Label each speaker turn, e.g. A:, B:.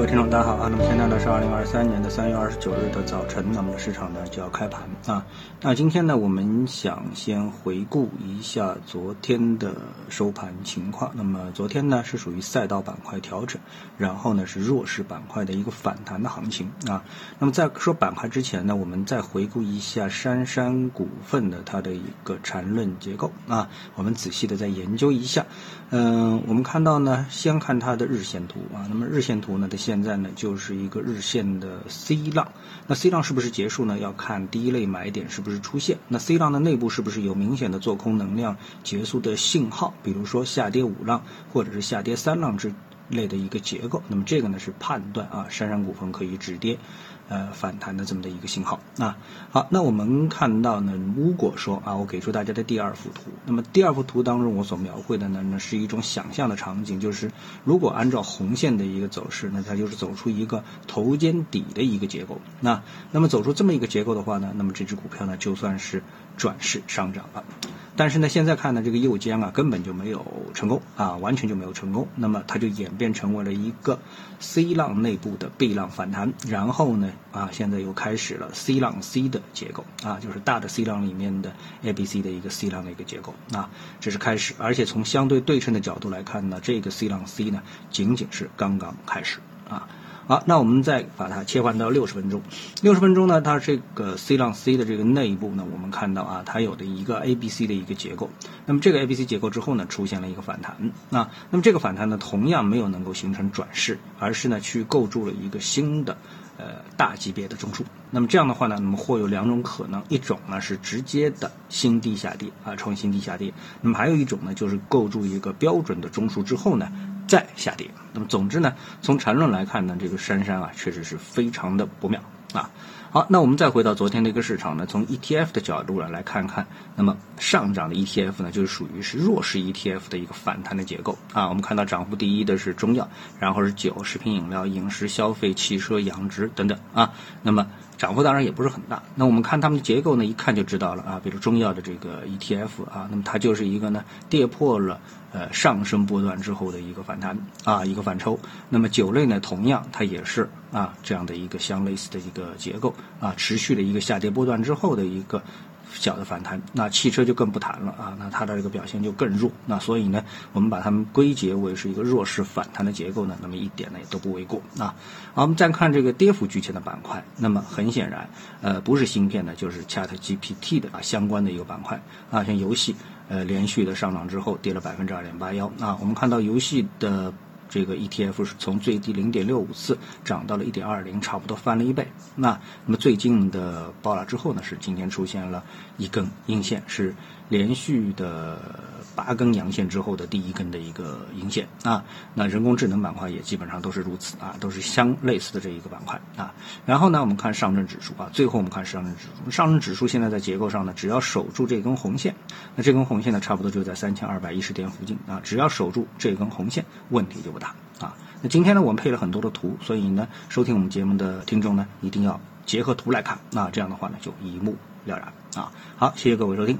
A: 各位听众，大家好啊！那么现在呢是二零二三年的三月二十九日的早晨，那么市场呢就要开盘啊。那今天呢，我们想先回顾一下昨天的收盘情况。那么昨天呢是属于赛道板块调整，然后呢是弱势板块的一个反弹的行情啊。那么在说板块之前呢，我们再回顾一下杉杉股份的它的一个缠论结构啊。我们仔细的再研究一下。嗯，我们看到呢，先看它的日线图啊。那么日线图呢，它现在呢就是一个日线的 C 浪。那 C 浪是不是结束呢？要看第一类买点是不是出现。那 C 浪的内部是不是有明显的做空能量结束的信号？比如说下跌五浪或者是下跌三浪之类的一个结构。那么这个呢是判断啊，杉杉股份可以止跌。呃，反弹的这么的一个信号啊，好，那我们看到呢，如果说啊，我给出大家的第二幅图，那么第二幅图当中我所描绘的呢，那是一种想象的场景，就是如果按照红线的一个走势，那它就是走出一个头肩底的一个结构，那那么走出这么一个结构的话呢，那么这只股票呢就算是转势上涨了。但是呢，现在看呢，这个右肩啊根本就没有成功啊，完全就没有成功。那么它就演变成为了一个 C 浪内部的 B 浪反弹，然后呢啊，现在又开始了 C 浪 C 的结构啊，就是大的 C 浪里面的 A、B、C 的一个 C 浪的一个结构啊，这是开始。而且从相对对称的角度来看呢，这个 C 浪 C 呢仅仅是刚刚开始啊。好，那我们再把它切换到六十分钟。六十分钟呢，它这个 C 浪 C 的这个内部呢，我们看到啊，它有的一个 A B C 的一个结构。那么这个 A B C 结构之后呢，出现了一个反弹。那那么这个反弹呢，同样没有能够形成转势，而是呢去构筑了一个新的呃大级别的中枢。那么这样的话呢，那么或有两种可能，一种呢是直接的新低下跌啊，创新低下跌。那么还有一种呢，就是构筑一个标准的中枢之后呢。再下跌，那么总之呢，从缠论来看呢，这个杉杉啊，确实是非常的不妙啊。好，那我们再回到昨天的一个市场呢，从 ETF 的角度呢来看看，那么上涨的 ETF 呢，就是属于是弱势 ETF 的一个反弹的结构啊。我们看到涨幅第一的是中药，然后是酒、食品饮料、饮食、消费、汽车、养殖等等啊。那么涨幅当然也不是很大。那我们看它们的结构呢，一看就知道了啊。比如中药的这个 ETF 啊，那么它就是一个呢跌破了。呃，上升波段之后的一个反弹啊，一个反抽。那么酒类呢，同样它也是啊这样的一个相类似的一个结构啊，持续的一个下跌波段之后的一个小的反弹。那汽车就更不谈了啊，那它的这个表现就更弱。那所以呢，我们把它们归结为是一个弱势反弹的结构呢，那么一点呢也都不为过啊。好，我们再看这个跌幅居前的板块，那么很显然，呃，不是芯片呢，就是 Chat GPT 的啊相关的一个板块啊，像游戏。呃，连续的上涨之后跌了百分之二点八幺啊，我们看到游戏的这个 ETF 是从最低零点六五次涨到了一点二零，差不多翻了一倍。那那么最近的爆了之后呢，是今天出现了一根阴线，是连续的。八根阳线之后的第一根的一个阴线啊，那人工智能板块也基本上都是如此啊，都是相类似的这一个板块啊。然后呢，我们看上证指数啊，最后我们看上证指数，上证指数现在在结构上呢，只要守住这根红线，那这根红线呢，差不多就在三千二百一十点附近啊，只要守住这根红线，问题就不大啊。那今天呢，我们配了很多的图，所以呢，收听我们节目的听众呢，一定要结合图来看，那这样的话呢，就一目了然啊。好，谢谢各位收听。